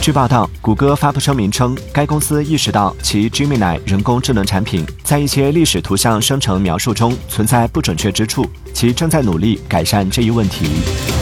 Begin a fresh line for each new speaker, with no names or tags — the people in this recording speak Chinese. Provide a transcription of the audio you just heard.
据报道，谷歌发布声明称，该公司意识到其 Gemini 人工智能产品在一些历史图像生成描述中存在不准确之处，其正在努力改善这一问题。